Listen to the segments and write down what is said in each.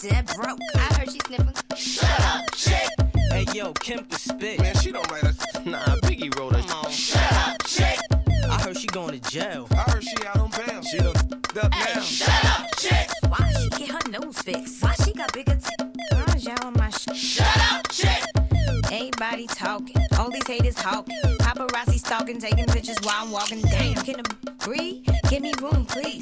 she dead broke. I heard she sniffing. Shut up, chick. Hey yo, Kim can spit. Man, she don't write us. Nah, Biggie wrote her. Come on. Shut up, chick. I heard she going to jail. I heard she out on bail. She done f***ed up Hey, now. shut up, chick. Why she get her nose fixed? Why she got bigger t- Why is y'all on my sh- Shut up, chick. Everybody talking, all these haters hawking. Paparazzi stalking, taking pictures while I'm walking. Damn, can I breathe? Give me room, please.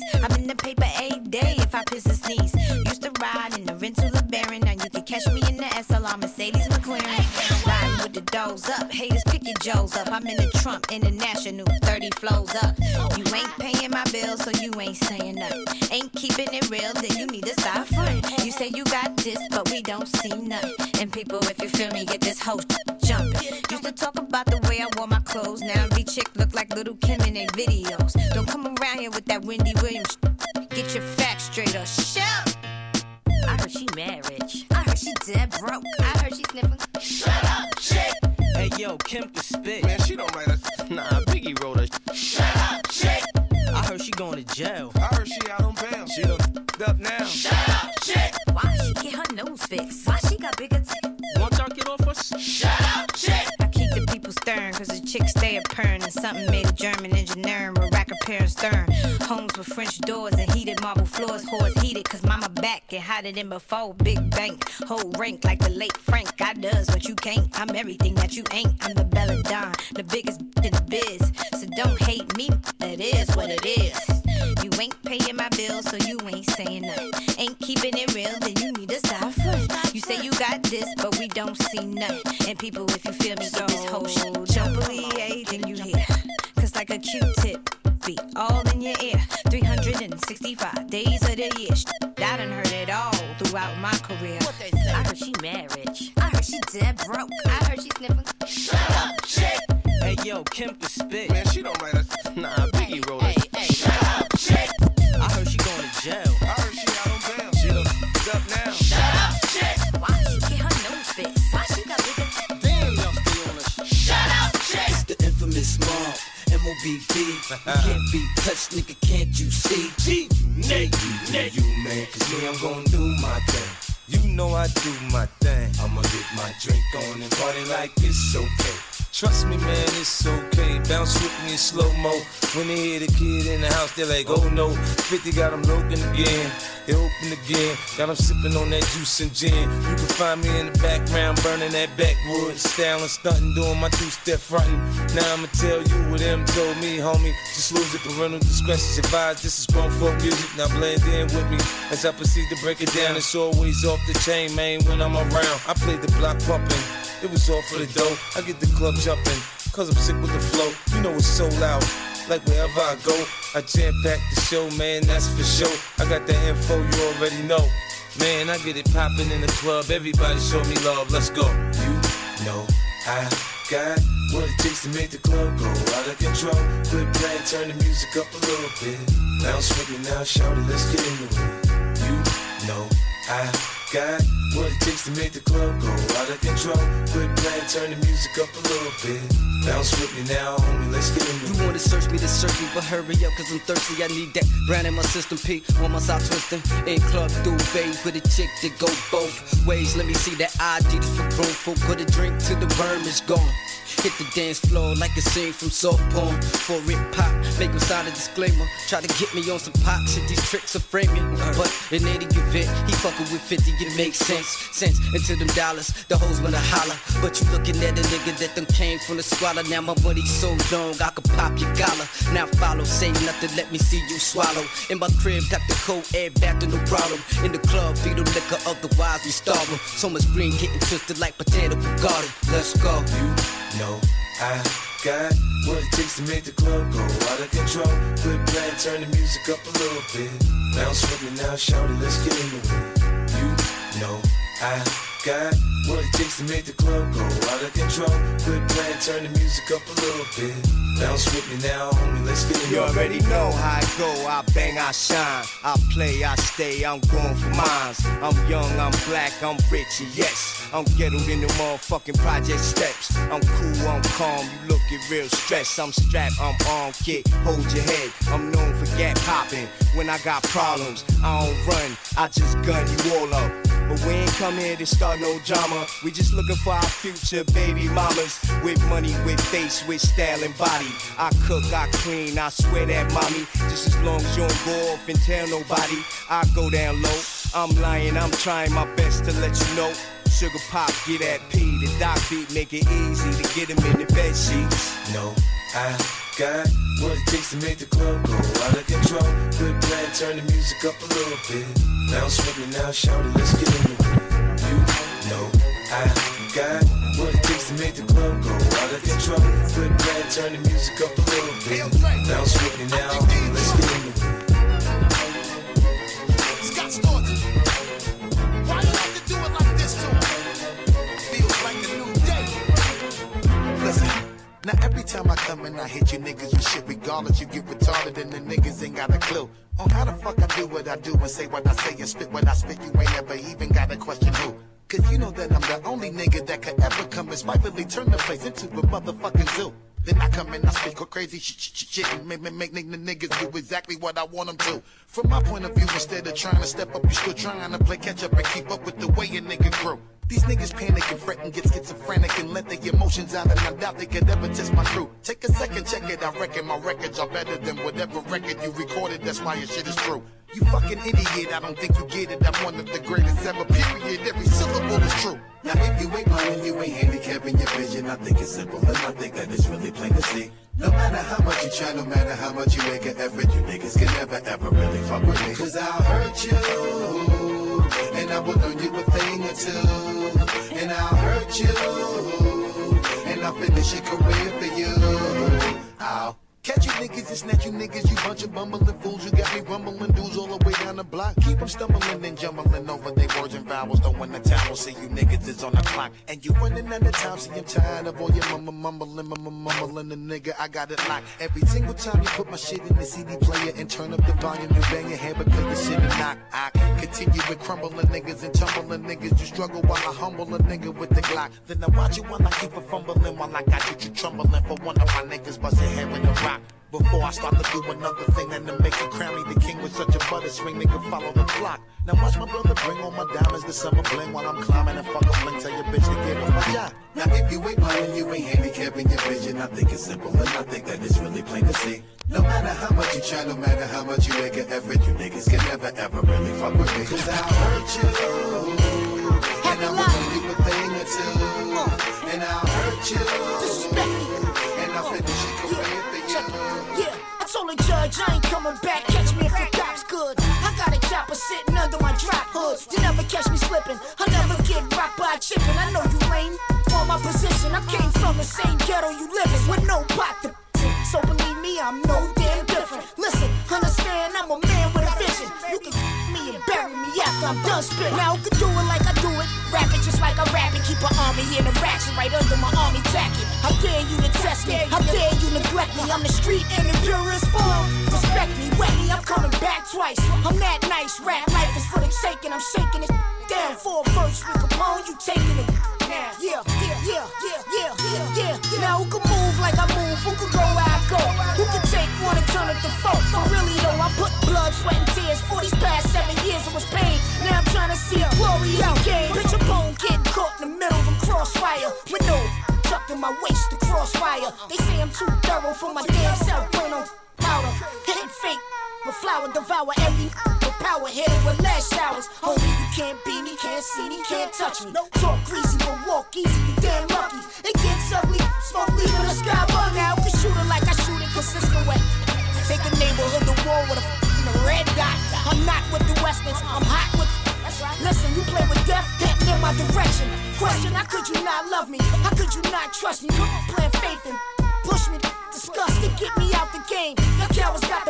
Catch me in the SLR Mercedes McLaren. Riding with the doors up, haters pick your Joes up. I'm in the Trump International, 30 flows up. You ain't paying my bills, so you ain't saying nothing. Ain't keeping it real, then you need to stop fronting. You say you got this, but we don't see nothing. And people, if you feel me, get this whole jumping. Used to talk about the way I wore my clothes. Now every chick look like little Kim in their videos. Don't come around here with that Wendy Williams. Get your facts straight or shut. I heard she mad rich. She dead broke. I heard she sniffing. Shut up, chick. Hey yo, Kim can spit. Man, she don't write us. Nah, Biggie wrote her. Shut up, chick. I heard she going to jail. I heard she out on bail. She done f***ed up now. Shut up, chick. Why she get her nose fixed? Why she got bigger t- Won't y'all get off us? Shut up, chick. I keep the people stirring, cause the chicks stay a purring. And something made a German engineering rack repairing stern. Homes with French doors and heated marble floors. Whores heated, cause mama back and hotter than before. Big bank, whole rank like the late Frank. I does what you can't. I'm everything that you ain't. I'm the Bella Don, the biggest in the biz. So don't hate me, it is what it is. You ain't paying my bills, so you ain't saying nothing. Ain't keeping it real, then you need to stop first. You say you got this, but we don't see nothing. And people, if you feel me, get this whole shit. Don't believe anything you hear. Cause like a Q-tip, be all in your ear. 365 days of the year. Sh- I done heard it all throughout my career. What? I heard she mad rich. I heard she dead broke. I heard she sniffing. Shut up, chick. Hey yo, Kim can spit. Man, she don't write us. Nah, Biggie wrote her. Shut up, chick. I heard she going to jail. You can't be touched, nigga, can't you see? G, Nate, Nate. You, man, cause me, I'm gonna do my thing. You know I do my thing. I'ma get my drink on and party like it's okay. Trust me, man, it's okay. Bounce with me in slow mo. When they hear the kid in the house, they're like, oh no. 50 got them looking again. They open again. Got them sipping on that juice and gin. You can find me in the background, burning that backwood. Styling, stunting, doing my two step fronting. Now I'ma tell you what them told me, homie. Just lose it, parental discretion advised. This is grown folk music. Now blend in with me as I proceed to break it down. It's always off the chain, man, when I'm around. I play the block pumping. It was all for the dough. I get the club jumping, cause I'm sick with the flow. You know it's so loud. Like wherever I go, I jam pack the show, man, that's for sure. I got the info you already know. Man, I get it popping in the club. Everybody show me love, let's go. You know I got what it takes to make the club go out of control. Quit playing, turn the music up a little bit. Bounce with me now, shout it, let's get into it. You know I got what it takes to make the club go out of control. Quit playing, turn the music up a little bit. Bounce with me now, homie, let's get it. You wanna search me to search me, but hurry up, cause I'm thirsty. I need that brand in my system, P. On my side twisting. In club duvet with a chick that go both ways. Let me see that ID just for room for put a drink till the worm is gone. Hit the dance floor like a scene from soft porn. For it pop, make him sign a disclaimer. Try to get me on some pop shit, these tricks are framing. But in any event, he fucking with 50, it makes sense. Sense into them dollars, the hoes wanna holler. But you looking at a nigga that done came from the squalor. Now my money's so long, I could pop your collar. Now follow, say nothing, let me see you swallow. In my crib, got the cold air back to no problem. In the club, feed them liquor, otherwise we starve 'em. So much green getting twisted like potato garden. Let's go. You know I got what it takes to make the club go out of control. Quit playing, turn the music up a little bit. Bounce with me now, shout it, let's get into it. You know I got what it takes to make the club go out of control. Quit playing, turn the music up a little bit. Bounce with me now, homie, let's get it You already know how I go, I bang, I shine. I play, I stay, I'm going for mines. I'm young, I'm black, I'm rich, and yes. I'm ghettoed in the motherfucking project steps. I'm cool, I'm calm, you looking real stressed. I'm strapped, I'm on kick, hold your head. I'm known for gap popping. When I got problems, I don't run, I just gun you all up. But we ain't come here to start no drama. We just looking for our future baby mamas. With money, with face, with style and body. I cook, I clean, I swear that mommy. Just as long as you don't go off and tell nobody, I go down low. I'm lying, I'm trying my best to let you know. Sugar pop, get that P. The doc beat make it easy to get him in the bed sheets. No, I got what it takes to make the club go out of control. Quit playing, turn the music up a little bit. Bounce with me now, shout it, let's get into it. You know I got what it takes to make the club go out of control. Quit playing, turn the music up a little bit. Bounce with me now, let's get into it. Scott Storch. Now every time I come and I hit you niggas with shit, regardless you get retarded and the niggas ain't got a clue on how the fuck I do what I do and say what I say and spit what I spit. You ain't ever even got a question who. Cause you know that I'm the only nigga that could ever come and spitefully turn the place into a motherfucking zoo. Then I come and I speak crazy shit, shit, shit, and make, make, make niggas do exactly what I want them to. From my point of view, instead of trying to step up, you still trying to play catch up and keep up with the way a nigga grew. These niggas panic and fret and get schizophrenic and let their emotions out and I doubt they could ever test my truth. Take a second, check it, I reckon my records are better than whatever record you recorded, that's why your shit is true. You fucking idiot, I don't think you get it, I'm one of the greatest ever, period, every syllable is true. Now if you ain't blind you ain't handicapping your vision, I think it's simple and I think that it's really plain to see. No matter how much you try, no matter how much you make an effort, you niggas can never ever really fuck with me. Cause I'll hurt you, and I will learn you thing And I'll hurt you, and I'll finish your career for you. I'll niggas and snatch you niggas, you bunch of bumbling fools. You got me rumbling dudes all the way down the block. Keep them stumbling and jumbling over their words and vowels. Win the towel, see you niggas is on the clock. And you running out of time, see I'm tired of all your mumble mumbling, mumble mumbling. The nigga, I got it locked. Every single time you put my shit in the CD player and turn up the volume, you bang your head because the shit is knock. I continue with crumbling niggas and tumbling niggas. You struggle while I humble a nigga with the Glock. Then I watch you while I keep a fumbling while I got you, you trembling for one of my niggas bust a head with a rock. Before I start to do another thing and to make you crown me the king with such a butter swing, nigga follow the flock. Now watch my brother bring all my diamonds the summer bling while I'm climbing and fuck a fling. Tell your bitch to get off my job. Now if you ain't blind you ain't handicapping your vision, I think it's simple and I think that it's really plain to see. No matter how much you try, no matter how much you make an effort, you niggas can never ever really fuck with me. Cause I'll hurt you. And I will do you a thing or two. And I'll hurt you. And I'll I ain't coming back. Catch me if the cops good. I got a chopper sitting under my drop hoods. You never catch me slipping. I never get rocked by a chicken. I know you lame. For my position, I came from the same ghetto you live in with no pot to. So believe me, I'm no damn different. Listen, understand, I'm a man with a vision. You can after I'm done spit. Now who can do it like I do it? Rap it just like I rap it. Keep an army in a ratchet right under my army jacket. How dare you to test me? How dare you neglect me? I'm the street in the purest form. Respect me, wet I'm coming back twice. I'm that nice. Rap life is for the taking. I'm shaking it down for a verse with Capone. You taking it. Yeah, yeah, yeah, yeah, yeah, yeah, yeah. Now who can move like I move? Who can go where I go? Who can take one and turn it to four? For really I put blood, sweat, and tears for these past seven years. It was pain. Now I'm trying to see a glory out game. Bitch, a bone getting caught in the middle of a crossfire with no tucked in my waist to crossfire. They say I'm too thorough for my damn self. Brain on powder, hitting fake. With flower, devour every with power, it with lash showers. Homie, you can't beat me, can't see me, can't touch me. No talk greasy, but walk easy, my direction. Question, how could you not love me? How could you not trust me? Playing faith and push me, disgust to get me out the game. Your cowards got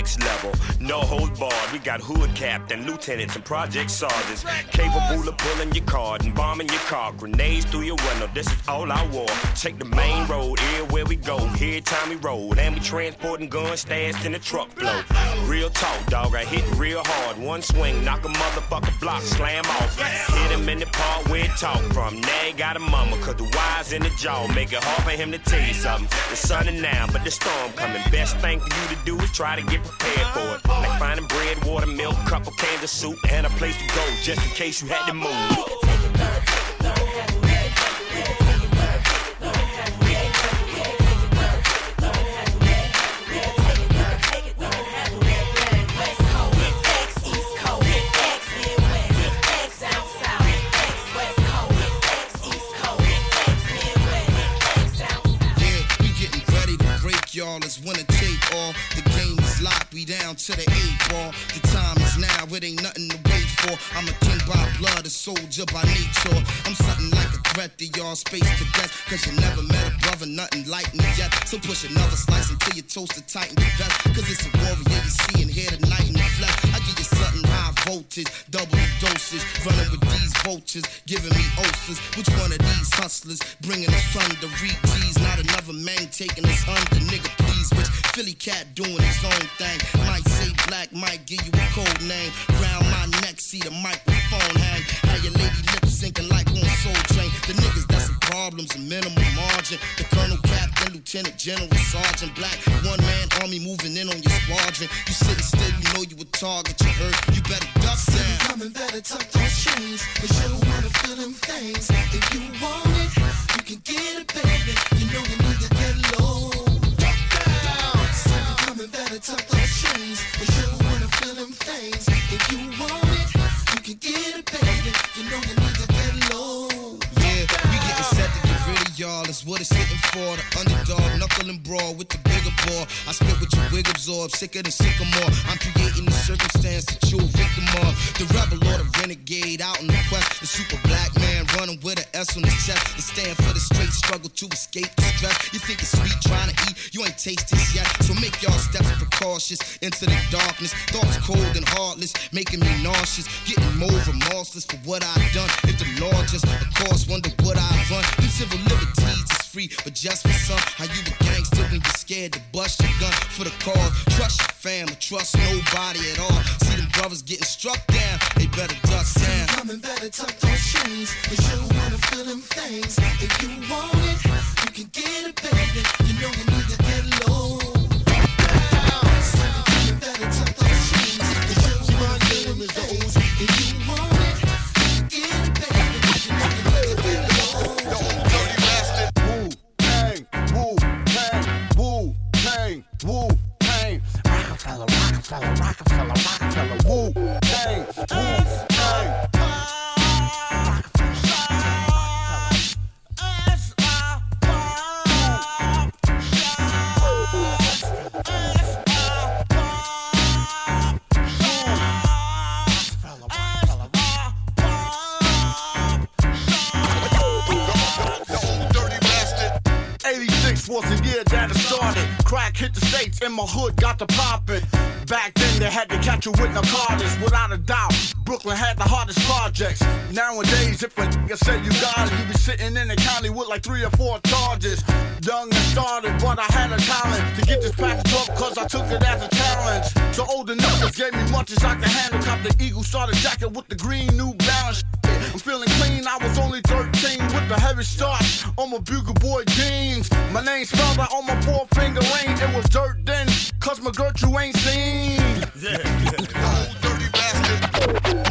X level, no hold barred. We got hood captain, lieutenants, and project sergeants. Capable of pulling your card and bombing your car. Grenades through your window, this is all I wore. Take the main road, here where we go. Here Tommy Road, and we transporting guns stashed in the truck flow. Real talk, dog, I hit real hard. One swing, knock a motherfucker block, slam off. Hit him in the part where it talk from. Now got a mama, cause the wires in the jaw make it hard for him to tell you something. The sun is now, but the storm coming. Best thing for you to do is try to get prepared for it. Like finding bread, water, milk, cans of soup, and a place to go just in case you had to move. Soldier by nature. I'm something like a threat to y'all space cadets. Cause you never met a brother, nothing like me yet. So push another slice until your toast the tighten your vest. Cause it's a warrior you see and hear tonight in the flesh. I give you something high voltage, double dosage. Running with these vultures, giving me ulcers. Which one of these hustlers bringing us thunder? Read not another man taking us under. Nigga, please, which Philly cat doing his own thing. Might say black, might give you general, sergeant, black. One man army moving in on your squadron. You sitting still, you know you a target. You heard, sicker than sycamore. I'm creating the circumstance that you're victim of. The rebel or the renegade out in the quest. The super black man running with an S on his chest. And stand for the straight struggle to escape the stress. You think it's sweet trying to eat, you ain't tasted yet. So make y'all steps precautious into the darkness. Thoughts cold and heartless, making me nauseous. Getting more remorseless for what I've done. If the law just, of course, wonder what I run. Them civil liberties free, but just for some. How you a gangster when you're scared to bust your gun for the cause? Trust your fam, or trust nobody at all. See them brothers getting struck down, they better duck down. Coming better tuck those chains, but you wanna feel them things. If you want it, you can get it, baby. You know you need to get low. So you better tuck those chains, but you wanna feel them things. If you want Rockefeller, Rockefeller, Rockefeller, Eighty-six was the year that it started. Crack hit the states and my hood got to poppin'. Back then they had to catch you with narcotics, without a doubt. Brooklyn had the hardest projects. Nowadays, if a nigga say you got it, you be sitting in the county with like three or four charges. Young and started, but I had a talent to get this package up, cause I took it as a challenge. So older niggas gave me much as I could handle. Cop the Eagle starter jacket with the green New Balance. I'm feeling clean, I was only 13 with the heavy start on my Bugle Boy jeans. My name spelled out on my four finger ring. It was dirt then, cause my you ain't seen. Yeah, yeah. dirty bastard.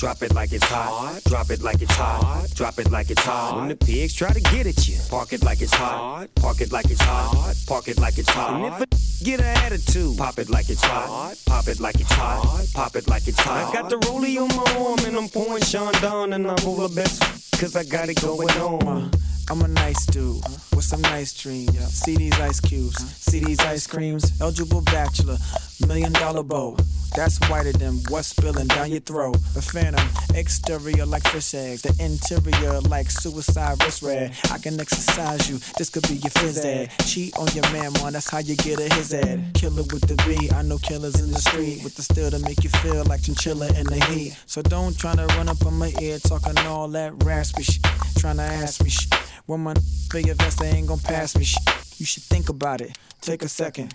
Drop it like it's hot. Drop it like it's hot. Drop it like it's hot. When the pigs try to get at you, park it like it's hot. Park it like it's hot. Park it like it's hot. And if a get an attitude, pop it like it's hot. Pop it like it's hot. Pop it like it's hot. I got the rollie on my arm and I'm pouring Chandon and I'm over best cause I got it going on. I'm a nice dude with some nice dreams. See these ice cubes, see these ice creams. Eligible bachelor, million dollar bow. That's whiter than what's spilling down your throat. The phantom, exterior like fish eggs, the interior like suicide wrist red. I can exercise you, this could be your phys ed. Cheat on your man, man, that's how you get a his ed. Killer with the B, I know killers in the street with the steel to make you feel like chinchilla in the heat. So don't try to run up on my ear talking all that raspy shit, tryna ask me shit. When my your vest, they ain't gon' pass me shit. You should think about it, take a second.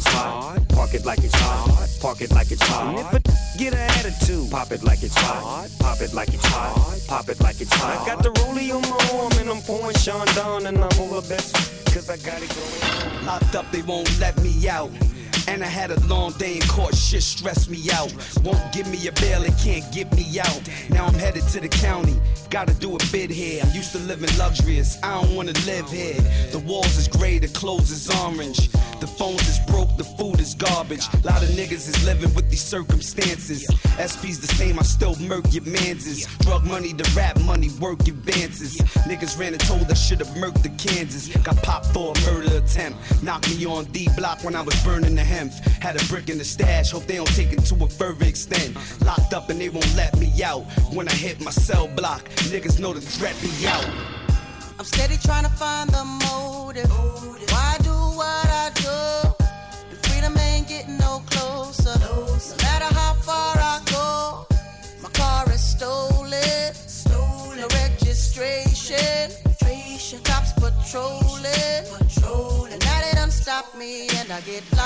hot. Park it like it's hot. Park it like it's hot. And if a get an attitude, pop it like it's hot. Pop it like it's hot. Pop it like it's hot. I got the rollie on my arm and I'm pouring Sean down and I'm all the best. Cause I got it going on. Locked up, they won't let me out. And I had a long day in court, shit stressed me out. Won't give me a bail, it can't get me out. Now I'm headed to the county, gotta do a bid here. I'm used to living luxurious, I don't wanna live here. The walls is gray, the clothes is orange. The phones is broke, the food is garbage. A Lot of niggas is living with these circumstances. SP's the same, I still murk your manses. Drug money, the rap money, work advances. Niggas ran and told I should've murked the Kansas. Got popped for a murder attempt. Knocked me on D block when I was burning the hemp. Had a brick in the stash, hope they don't take it to a further extent. Locked up and they won't let me out. When I hit my cell block, niggas know the threat be out. I'm steady trying to find the motive. Why do what I do? The freedom ain't getting no closer. No matter how far I go, my car is stolen. No registration. Cops patrolling. And now they done stop me and I get locked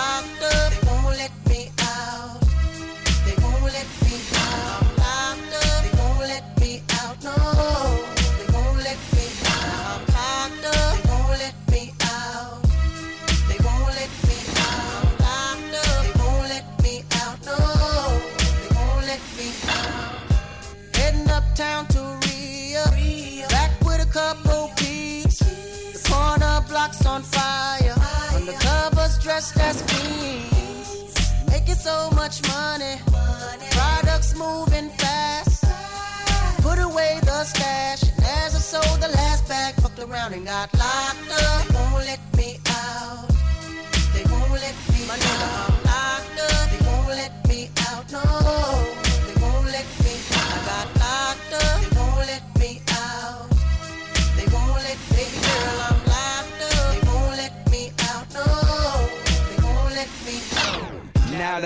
uptown to Rio. Back with a couple peeps. The corner blocks on fire. Undercovers dressed as fiends. Making so much money. Products moving fast. Put away the stash. And as I sold the last bag, fucked around and got locked up.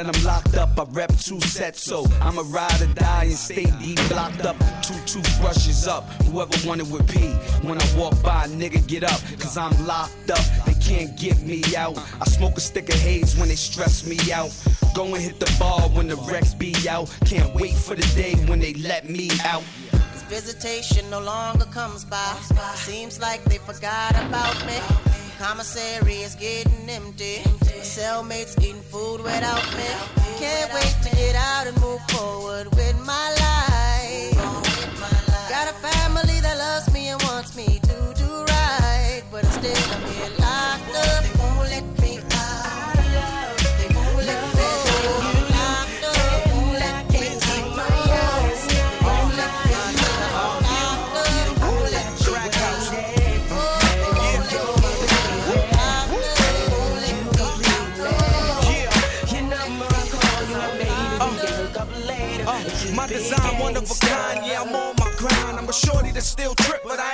That I'm locked up, I rep two sets, so I'ma ride or die and stay deep blocked up. Two toothbrushes up, whoever wanted with P. When I walk by, nigga, get up, cause I'm locked up. They can't get me out. I smoke a stick of haze when they stress me out. Go and hit the bar when the Rex be out. Can't wait for the day when they let me out. Visitation no longer comes by. Seems like they forgot about me. Commissary is getting empty. My cellmates eating food without me. Can't wait to get out and move forward with my life.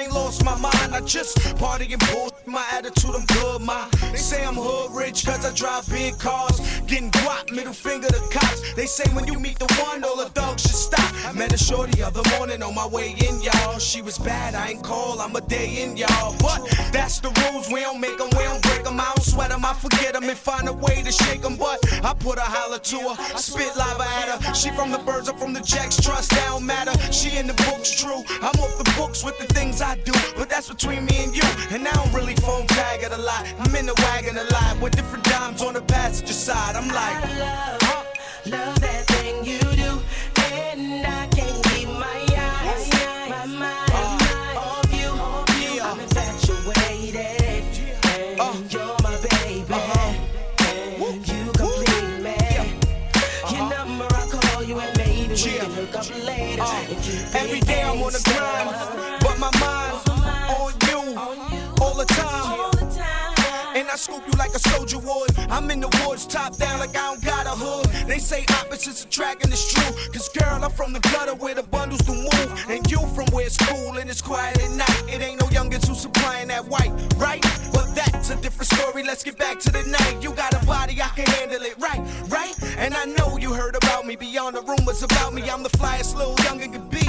Ain't lost my mind. I just party and bull. My attitude, I'm good, my. They say I'm hood rich, cause I drive big cars. Getting guap, middle finger to cops. They say when you meet the one, all the thugs should stop. I met a shorty other morning on my way in, y'all. She was bad, I ain't call, I'm a day in, y'all. But that's the rules, we don't make them, we don't break them. I don't sweat them, I forget them and find a way to shake them. But I put a holler to her, I spit lava at her. She from the birds, I'm from the jacks, trust, don't matter. She in the books, true. I'm off the books with the things I do, but that's between me and you. And I don't really phone tag it a lot. I'm in the wagon a lot with different dimes on the passenger side. I'm like, huh? Love that thing you do, and I can't keep my eyes, my mind, uh, off you. I'm infatuated, and uh, you're my baby, uh-huh. and you complete me. Your uh-huh. number, I call you know can hook up later. Uh, every day I'm on the grind, but my mind's I scoop you like a soldier would. I'm in the woods, top down like I don't got a hood. They say opposites attract, and it's true. Cause girl, I'm from the gutter where the bundles do move. And you from where it's cool and it's quiet at night. It ain't no youngins who supplying that white, right? But that's a different story. Let's get back to the night. You got a body, I can handle it, right? Right? And I know you heard about me beyond the rumors about me. I'm the flyest little youngin' could be, be.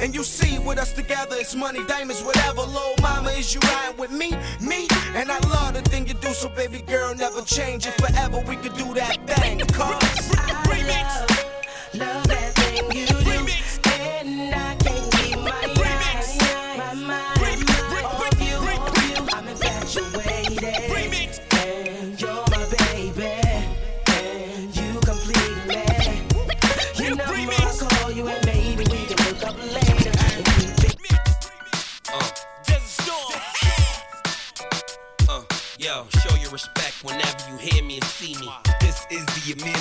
And you see, with us together, it's money, diamonds, whatever. Little mama, is you riding with me, me? And I love the thing you do, so baby girl, never change it forever. We could do that thing, cause. I Love that thing you do, and I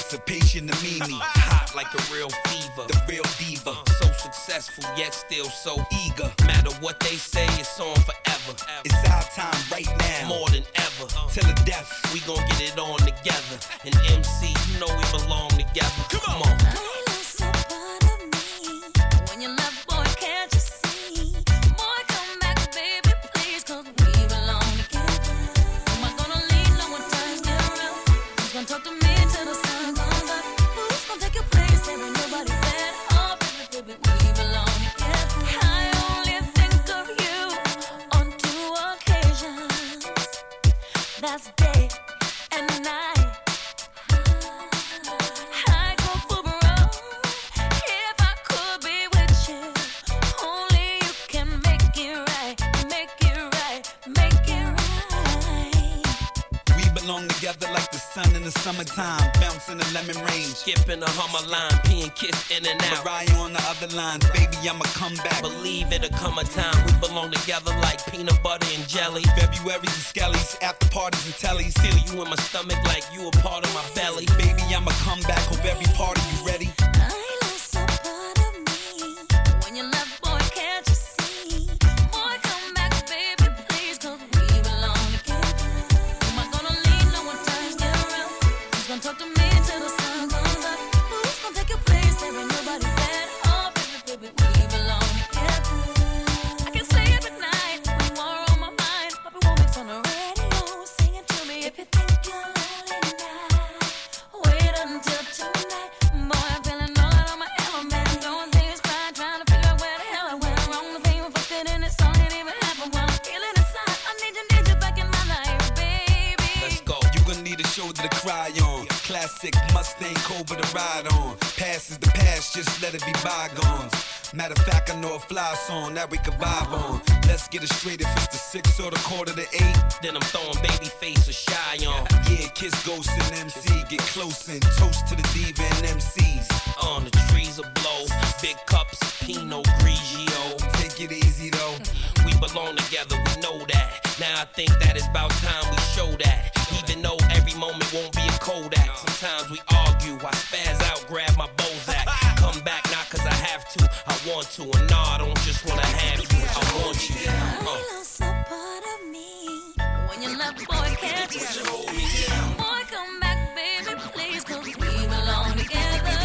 emancipation of Mimi. Hot like a real fever. The real diva. So successful, yet still so eager. Matter what they say, it's on forever. It's our time right now. More than ever. Till the death. We gon' get it on together. And MC, you know we belong together. The sun in the summertime. bouncing in the lemon range. Skipping the hummer line, peeing kiss in and out. Mariah on the other lines. Baby, I'ma come back. Believe it'll come a time we belong together like peanut butter and jelly. February's and skellies, after parties and tellies. Feel you in my stomach like you a part of my belly. Baby, I'ma come back. Hope every part of you ready. It be bygones. Matter of fact, I know a fly song that we can vibe on. Let's get it straight if it's the six or the quarter to eight. Then I'm throwing baby face or Shai on. Yeah, kiss ghost and MC. Get close and toast to the diva and MCs. On the trees will blow. Big cups of Pinot Grigio. Take it easy though. We belong together, we know that. Now I think that it's about time we show that. Even though every moment won't be a Kodak. Sometimes we argue, to. And nah, I don't just wanna have you, I want you. Uh. lost a part of me. When you love, boy, can't you see? Boy, come back, baby, please, 'cause we belong together.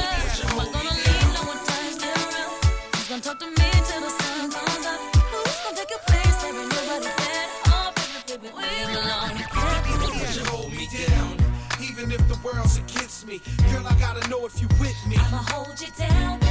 I'm I gonna leave no one times get around? Who's gonna talk to me till the sun comes up? Who's gonna take your place? There ain't nobody better. Oh, baby, baby, we belong together. Would you hold me down? Even if the world's against me, girl, I gotta know if you with me. I'ma hold you down, no matter the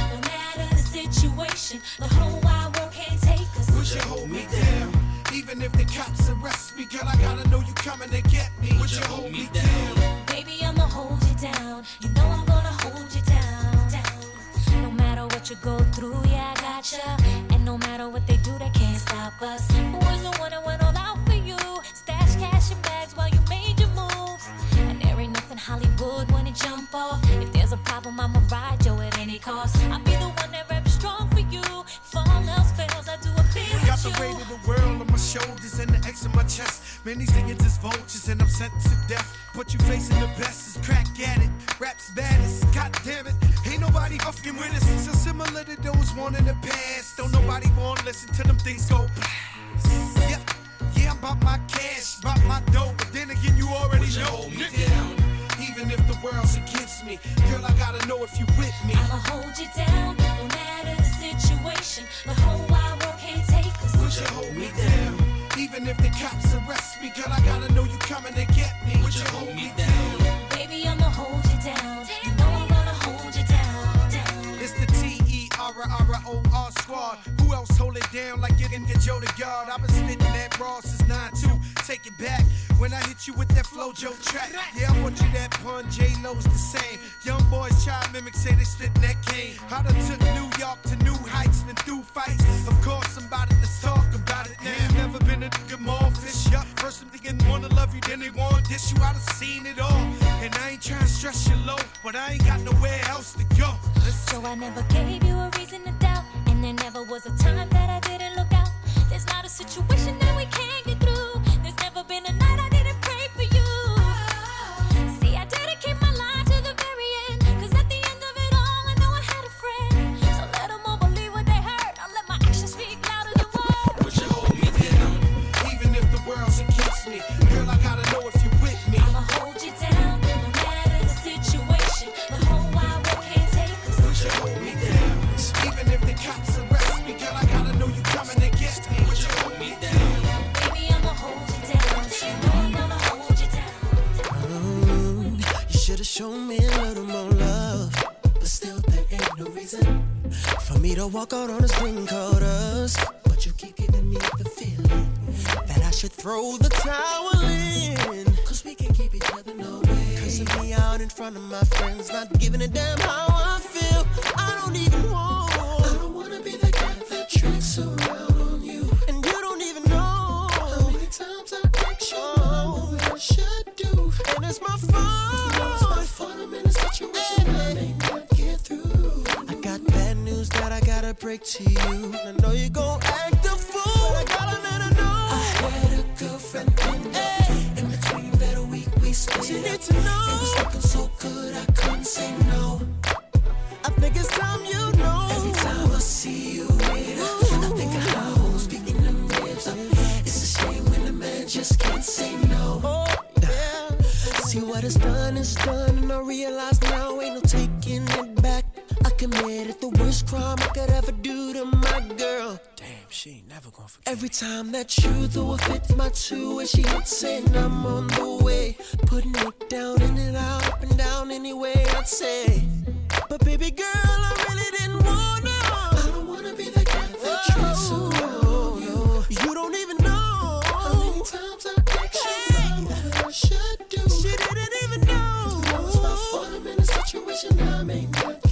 situation. The whole wide world can't take us. Would you hold me down? Even if the cops arrest me, girl, I gotta know you coming to get me. Would you hold me down? Baby, I'ma hold you down. You know I'm gonna hold you down. down. No matter what you go through, yeah, I got ya. And no matter what they do, they can't stop us. Was the one that went all out for you. Stash cash in bags while you made your moves. And there ain't nothing Hollywood when it jump off. If there's a problem, I'ma ride you at any cost. These niggas is vultures and I'm sentenced to death. But you facing the best is crack at it. Rap's baddest, god damn it. Ain't nobody fucking with us. So similar to those one in the past. Don't nobody want to listen to them things go blast. Joe the Yard? I've been spitting that raw since 9 2. Take it back when I hit you with that Flow Joe track. Yeah, I want you that pun. J Lo's the same. Young boys try to mimic, say they spit that cane. I done took New York to out in front of my friends, not giving a damn how I feel. I don't even want. I don't wanna be the guy that tricks around on you. And you don't even know how many times I ask you what I should do. And it's my fault. You know It's my fault I'm in a situation I may not get through. I got bad news that I gotta break to you. I know you gon' act need to know. It was looking so good I couldn't say no. I think it's time never gonna forget. Every time that you throw a fit, my two, and she hits saying I'm on the way. Putting it down in and out, up and down anyway, I'd say. But baby girl, I really didn't wanna. I don't wanna be the guy that treats around you. Oh. You don't even know how many times I asked you what I should do. She didn't even know. It's my fault I'm in a situation I may not get through. I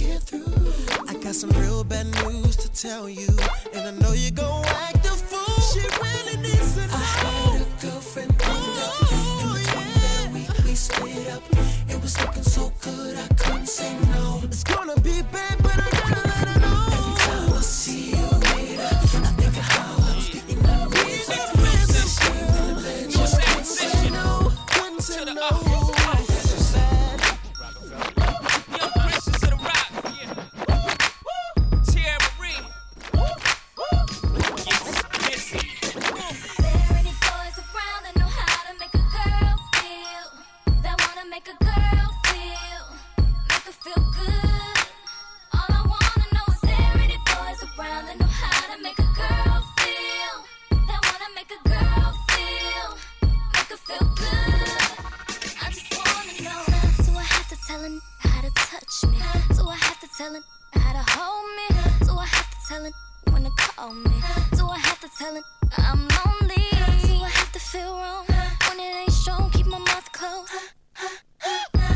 got some real bad news to tell you, and I know you're gonna act a fool. She really needs to know. I had a girlfriend growing up. In between that week we split up. It was looking so good I couldn't say no. It's gonna be bad, but I gotta call me? Do I have to tell him I'm lonely? Do I have to feel wrong when it ain't strong? Keep my mouth closed.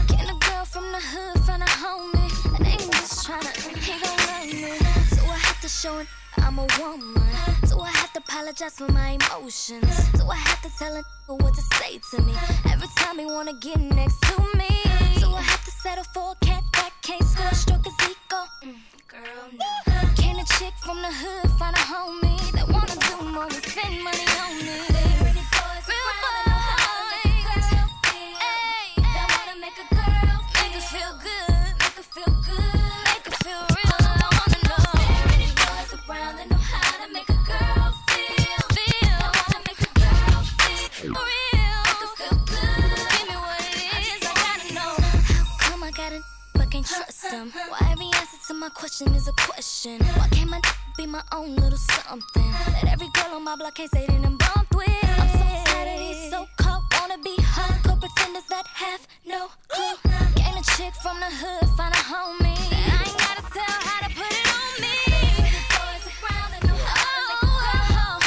Can a girl from the hood find a homie ain't just tryna he gon' love me? Do I have to show him I'm a woman? Do I have to apologize for my emotions? Do I have to tell him what to say to me every time he wanna get next to me? Do I have to settle for a cat that can't score stroke his ego? Mm, girl, no. Can a chick from the hood find a homie that wanna do more than spend money on me? Real boys, question is a question. Why can't my be my own little something? That every girl on my block can't say they done bumped with. I'm so tired of these so-called wanna be hardcore pretenders that have no clue. Gain a chick from the hood, find a homie. I ain't gotta tell how to put it on me. Oh,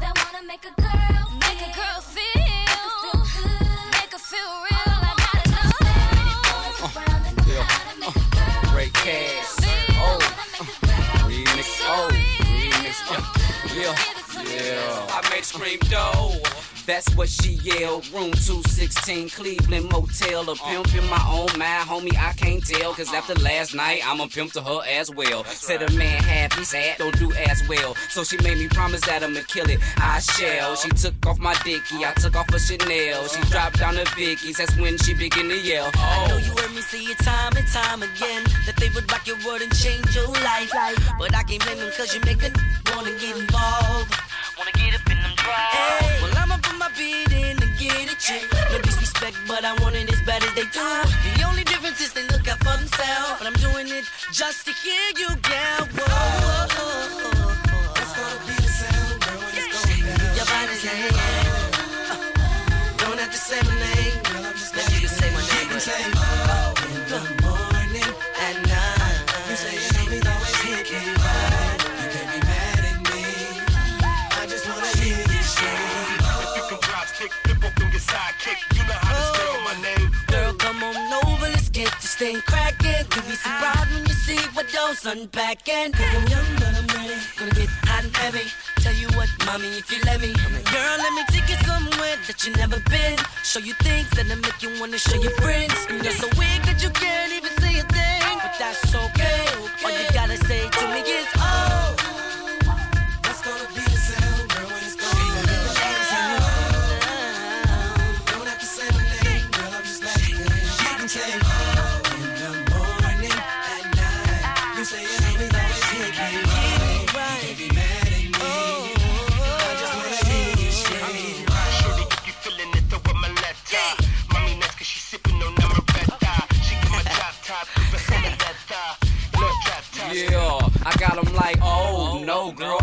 that wanna make a girl know. Great cast. Oh. Remix. Oh. Remix. Yeah. Yeah. I made scream dough. That's what she yelled. Room 216, Cleveland Motel. A pimp in my own mind, homie, I can't tell. Cause after last night, I'm a pimp to her as well. Said a man happy, sad, don't do as well. So she made me promise that I'ma kill it. I shall. She took off my dicky, I took off her Chanel. She dropped down the Vickies, that's when she began to yell. Oh. I know Oh. you heard me say it time and time again that they would rock your world and change your life. But I can't blame them cause you make a wanna get involved. Wanna get beat in and get it, chick. No disrespect, but I want it as bad as they do. The only difference is they look out for themselves. But I'm doing it just to hear you yell. Whoa, whoa, whoa, whoa. It's gonna be the sound, girl. when It's gonna be your body's hanging. Don't have to say my name. Let you say my name. But in this thing cracking. You'll be surprised when you see what those unpacking. Cause I'm young, but I'm ready. Gonna get hot and heavy. Tell you what, mommy, if you let me. Girl, let me take you somewhere that you never been. Show you things that'll make you wanna show your friends. And you're so weird that you can't even say a thing. But that's okay. All you gotta say to me is, oh girl,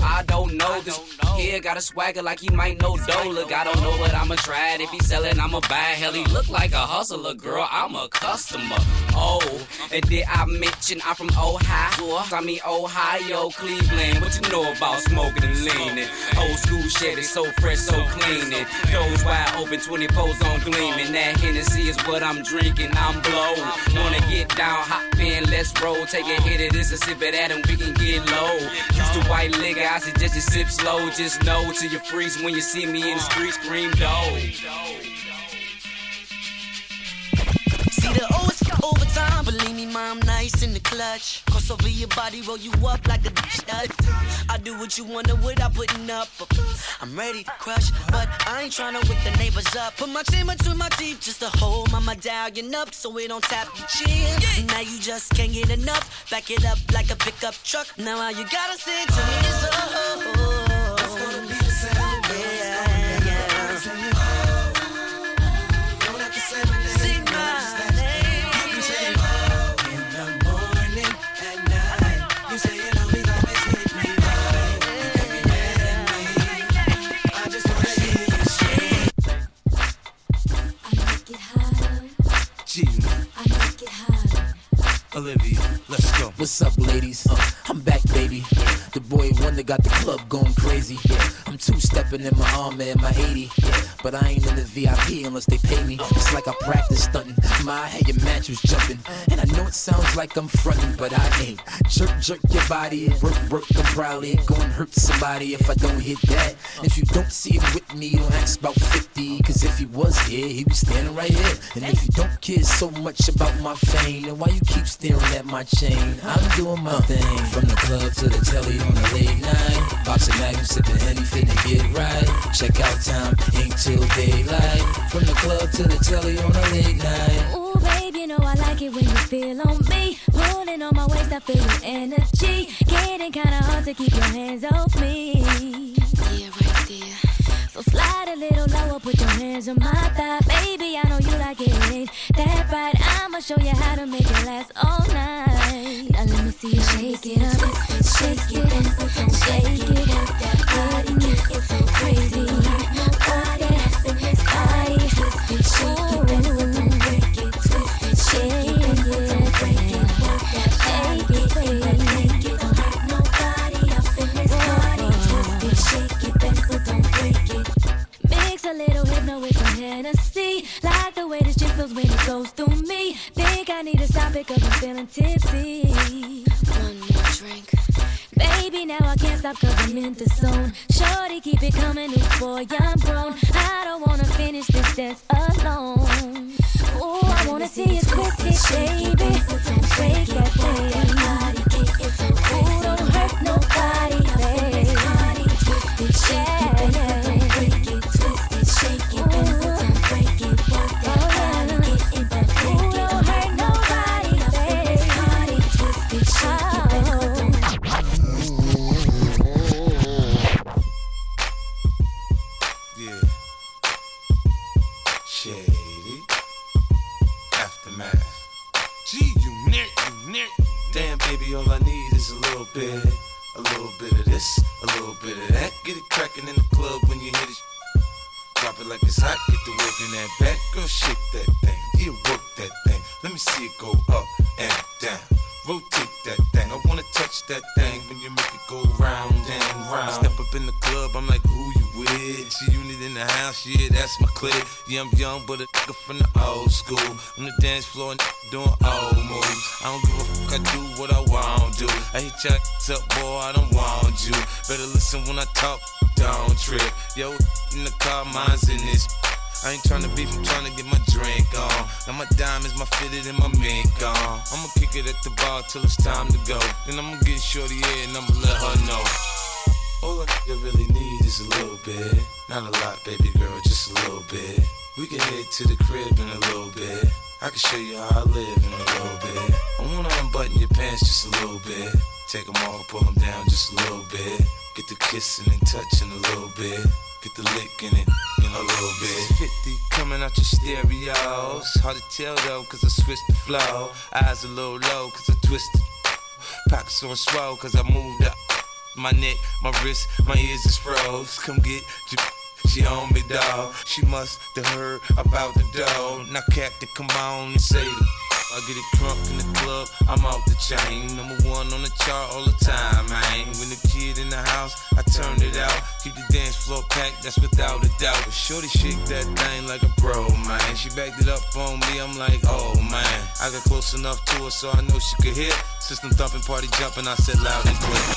got a swagger like he might know Dola. I don't know what I'ma try. it. If he sellin', I'ma buy. Hell, he look like a hustler, girl. I'm a customer. Oh, and did I mention I'm from Ohio? I mean Ohio, Cleveland. What you know about smoking and leaning? Old school shit is so fresh, so clean. And doors wide open, 24s on gleaming. That Hennessy is what I'm drinking. I'm blow. Wanna get down, hop in, let's roll. Take a hit of this and sip of that, and we can get low. Used to white liquor, I suggest you sip slow. Just know till you freeze when you see me in the street, scream dough. See the O is for overtime. Believe me, mom, nice in the clutch. Cross over your body, roll you up like a stud. I do what you wanna without putting up. I'm ready to crush, but I ain't tryna wake the neighbors up. Put my chin between my teeth just to hold my medallion up so it don't tap your chin. Now you just can't get enough. Back it up like a pickup truck. Now all you gotta say to me is oh. oh, oh, oh What's up, ladies? Uh, I'm back, baby. The boy wonder got the club going crazy. Two stepping in my armor and my 80. But I ain't in the VIP unless they pay me. It's like I practice stunting. My head, your match jumping. And I know it sounds like I'm fronting, but I ain't. Jerk, jerk your body. Work, work, I'm probably gonna hurt somebody if I don't hit that. And if you don't see it with me, don't ask about 50. Cause if he was here, he'd be standing right here. And if you don't care so much about my fame, then why you keep staring at my chain? I'm doing my thing. From the club to the telly on the late night. Boxing magnum, sipping Henny, finna get right. Check out time, ain't till daylight. From the club to the telly on a late night. Ooh, babe, you know I like it when you feel on me. Pulling on my waist, I feel your energy. Getting kinda hard to keep your hands off me. Slide a little lower, put your hands on my thigh. Baby, I know you like it. That right, I'ma show you how to make it last all night. Now let me see you shake it up, shake it up, shake it up. That body is so crazy. That body, shake it, break it, twist it, shake it, a little hypno with some Hennessy. Like the way this drink feels when it goes through me. Think I need to stop it cause I'm feeling tipsy. One more drink. Baby, now I can't stop cause I'm in the zone. Shorty, keep it coming, new boy, I'm grown. I don't wanna finish this dance alone. Ooh, I wanna see you twist it, baby. Shake that thing. Ooh, don't hurt nobody, I'm young, but a nigga from the old school. On the dance floor, doing old moves. I don't give a fuck, I do what I want to. I hit your up, boy, I don't want you. Better listen when I talk, don't trip. Yo, in the car, mine's in this. I ain't tryna beef, I'm tryna get my drink on. Now my diamonds, my fitted, and my mink on. I'ma kick it at the bar till it's time to go. Then I'ma get shorty here and I'ma let her know. All a nigga really need is a little bit. Not a lot, Tell though, cause I switched the flow. Eyes a little low, cause I twisted. Pockets on swell, cause I moved up. My neck, my wrist, my ears is froze. Come get your. She on me, dog. She must have heard about the dough. Now, Captain, come on and say the. I get it crunk in the club, I'm off the chain. Number one on the chart all the time, man. When the kid in the house, I turn it out. Keep the dance floor packed, that's without a doubt. Shorty shake that thing like a pro, man. She backed it up on me, I'm like, oh man. I got close enough to her so I know she could hear. System thumping, party jumping, I said loud and clear.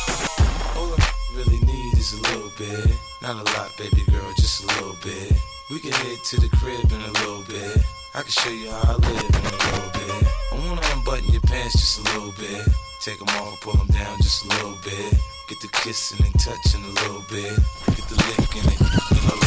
All I really need is a little bit. Not a lot, baby girl, just a little bit. We can head to the crib in a little bit. I can show you how I live in a little bit. I wanna unbutton your pants just a little bit. Take them off, pull them down just a little bit. Get the kissing and touching a little bit. Get the licking it in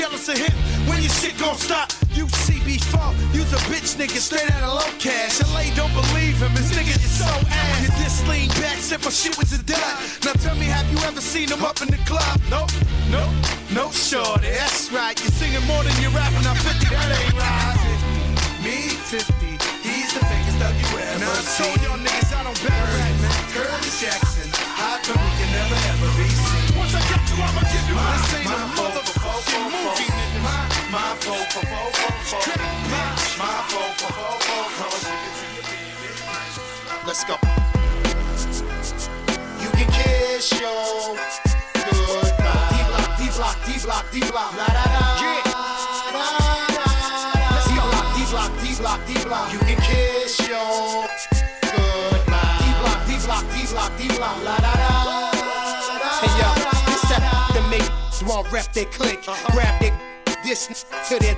jealous of him. When your shit gon' stop? You CB4, you's a bitch nigga straight out of Locash. LA don't believe him, his nigga is so ass. You just lean back, said my shit was a dud. Now tell me, have you ever seen him up in the club? Nope, nope, no shorty. That's right, you're singing more than you're rapping. I'm 50, that ain't right. Me 50, he's the fakest thug you ever Now I told y'all niggas I don't better rap, man. Curtis Jackson, how come we can never ever be seen? Let's go. You can kiss your goodbye. D block, D block, D block, D block. La da da. Let's go. D block, D block, D block. You can kiss your goodbye. D block, D block, D block, D block. La da da. Want rep they click, grab their this to their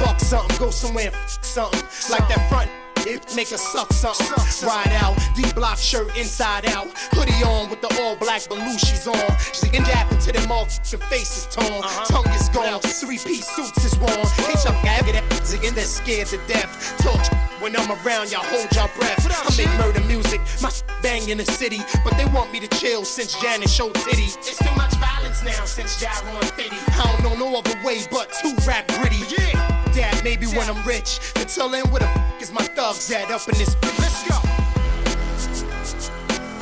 buck something, go somewhere, f- something like that front. It make us suck something. Ride out, D block shirt inside out. Hoodie on with the all black Belushi's on. She can jab into them motherfucking faces torn. Uh-huh. Tongue is gone, three piece suits is worn. Ain't y'all get that that's scared to death. Talk when I'm around, y'all hold y'all breath. I make murder music, my bang in the city. But they want me to chill since Janet showed titty. It's too much violence now since Jaron 50. I don't know no other way but to rap gritty. Yeah. Dad, maybe when I'm rich. Until then, where the f is my thugs at up in this bitch? Let's go.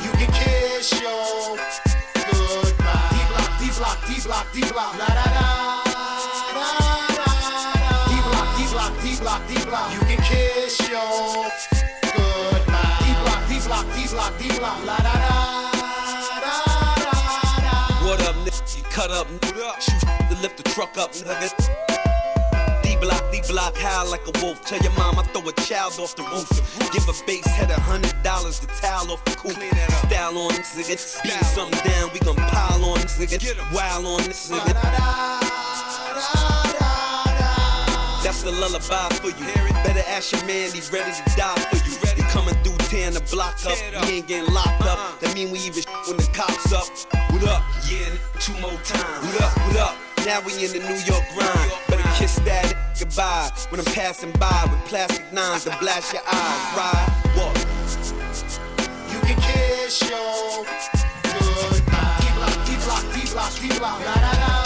You can kiss your goodbye. D block, D block, D block, D block. La da da. What up, nigga? You cut up, nigga. Shoot to lift the truck up, nigga. D block, D block, howl like a wolf. Tell your mom I throw a child off the roof. Give a base head a hundred dollars to towel off the coop. Style on this nigga. Speed something down, we gon' pile on this nigga. Wild on this nigga. That's the lullaby for you. Better ask your man, he's ready to die for you. Ready coming through, tearing the block up. We ain't getting locked up. Uh-uh. That mean we even when the cops up. What up? Yeah, two more times. What up? What up? Now we in the New York grind. Better kiss that goodbye when I'm passing by with plastic nines to blast your eyes. Ride, walk. You can kiss your goodbye. D block, D block, D block, D block.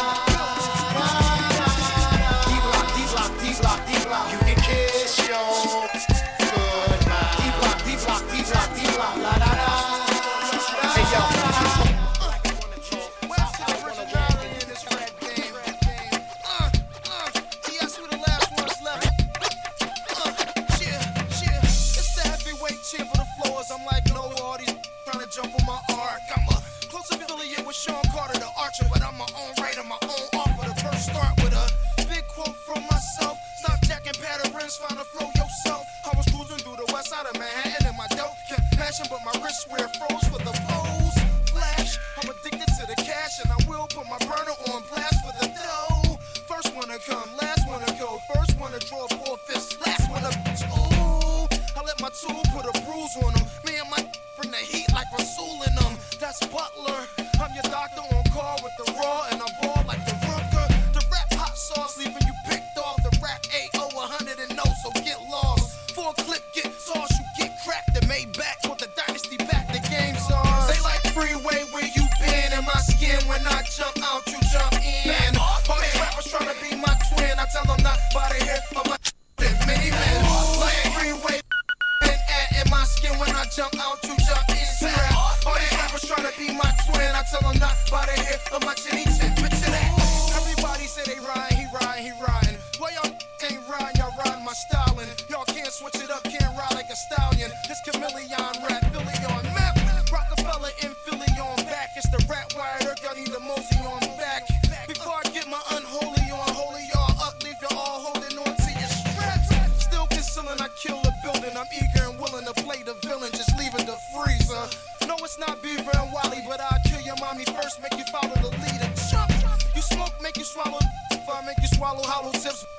I make you swallow hollow tips,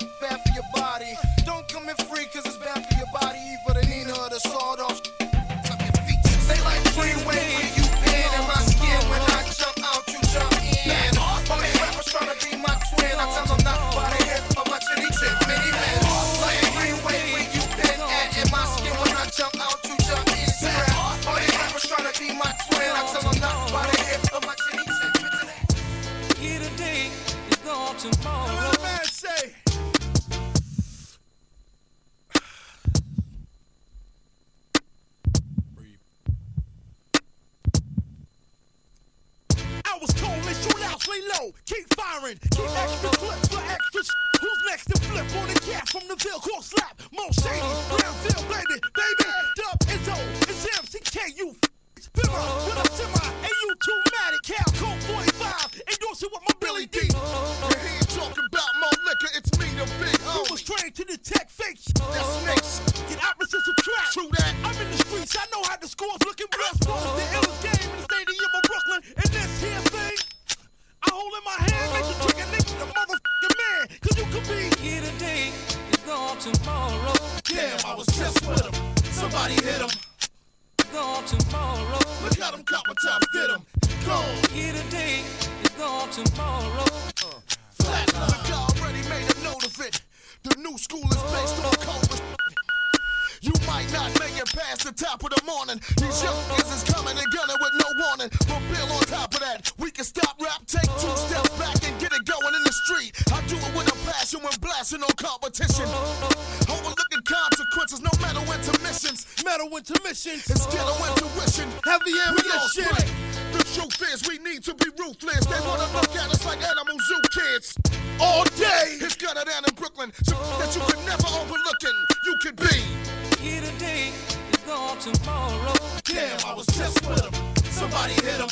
tomorrow. Damn, I was just with him. Somebody hit him.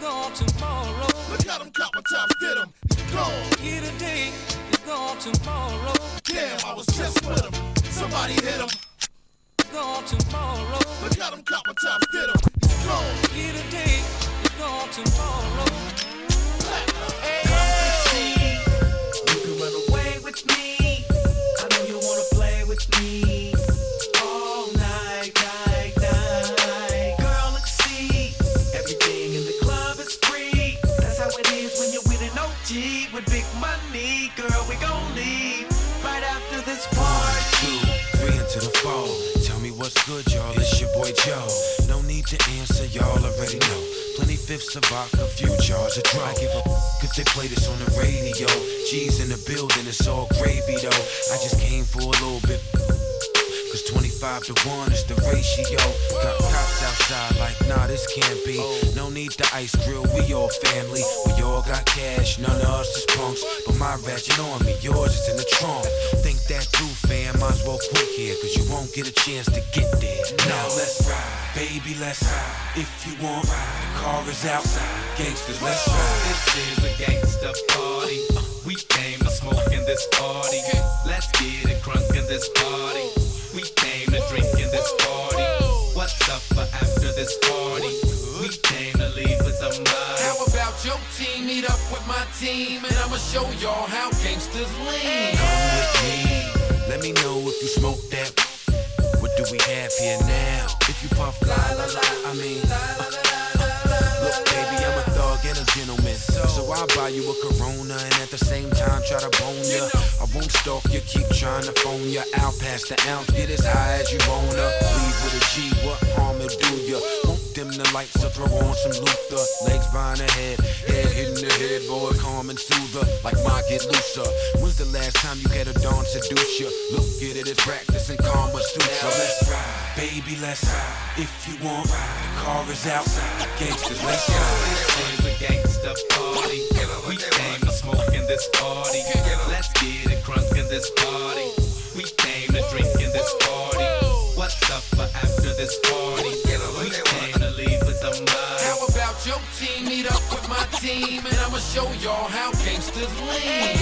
Gone tomorrow. Look how them copper tops did him. Gone. Here today is gone tomorrow. Damn, I was just with him. Somebody hit him. Gone tomorrow. Look how them copper tops did him. Gone. Here today is gone tomorrow. Hey, You can run away with me. I know you wanna play with me. What's good, y'all. It's your boy Joe. No need to answer, y'all already know. Plenty fifths of vodka, few jars of dry. Give they play this on the radio. G's in the building, it's all gravy though. I just came for a little bit. Cause 25 to 1 is the ratio. Got cops outside like, nah, this can't be. No need to ice grill, we all family. We all got cash, none of us is punks. But my ratchet on me, yours is in the trunk. Think that through, fam, might as well quit here. Cause you won't get a chance to get there. Now let's ride, baby, let's ride. If you want, the car is outside. Gangsters, let's ride. This is a gangsta party. Uh, we came to smoke in this party. Let's get it crunk in this party. For after this party? We came to leave with a mind. How about your team meet up with my team and I'ma show y'all how gangsters lean. Come with me. Let me know if you smoke that. What do we have here now? If you puff la la la, I mean. Look, So I'll buy you a Corona and at the same time try to bone ya. I won't stalk you, keep trying to phone ya. Out past the ounce, get as high as you wanna. Leave with a G, what harm it do ya? Won't dim the lights or throw on some Luther. Legs behind the head, head hitting the head, boy, calm and soother. Like my get looser. When's the last time you had a dawn seduce ya? Look at it as practice and karma suits. Let's ride, baby, let's ride. If you want, the car is outside. Gangsters, let's ride. This is a gangsta party. We came to smoke in this party. Let's get it crunk in this party. We came to drink in this party. What's up for after this party? We came to leave with a mind. How about your team meet up with my team and I'ma show y'all how gangsters lean.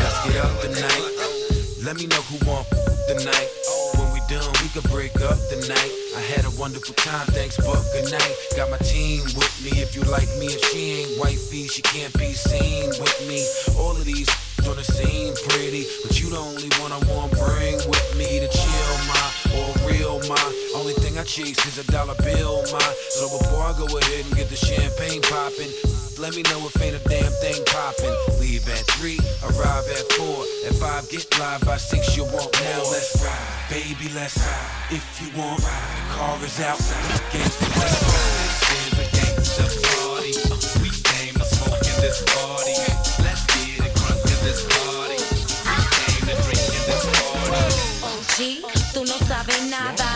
Let's get up tonight. Let me know who want the we done, we could break up tonight. I had a wonderful time, thanks, but good night. Got my team with me. If you like me, if she ain't wifey, she can't be seen with me. All of these on the scene pretty, but you the only one I want bring with me to chill, my or real my. Only thing I chase is a dollar bill, my. So before I go ahead and get the champagne poppin'. Let me know if ain't a damn thing poppin'. Leave at three, arrive at four. At five, get live by six. You want now? Let's ride, baby. Let's ride. If you want, the car is out. Gangsta, let's ride. This is a gangsta party. We came to smoke in this party. Let's get it crunk in this party. We came to drink in this party. OG, tú no sabes nada.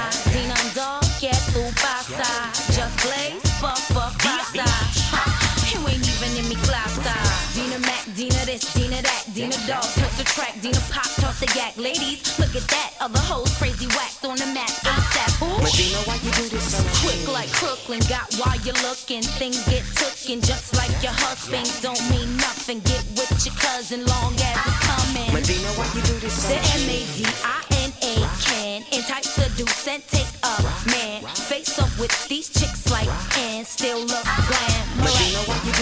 Dina. Dog, took the track. Dina Pop, toss the yak. Ladies, look at that. Other hoes crazy whacked on the. ASAP. Ooh. Medina, why you do this so Quick like Crooklyn, got while you're looking. Things get tooken just like your husband. Don't mean nothing. Get with your cousin long as it's coming. Medina, why you do this so The M-A-D-I-N-A can entice, seduce, and take up, man. Face up with these chicks like and still look glamorous. Medina, why you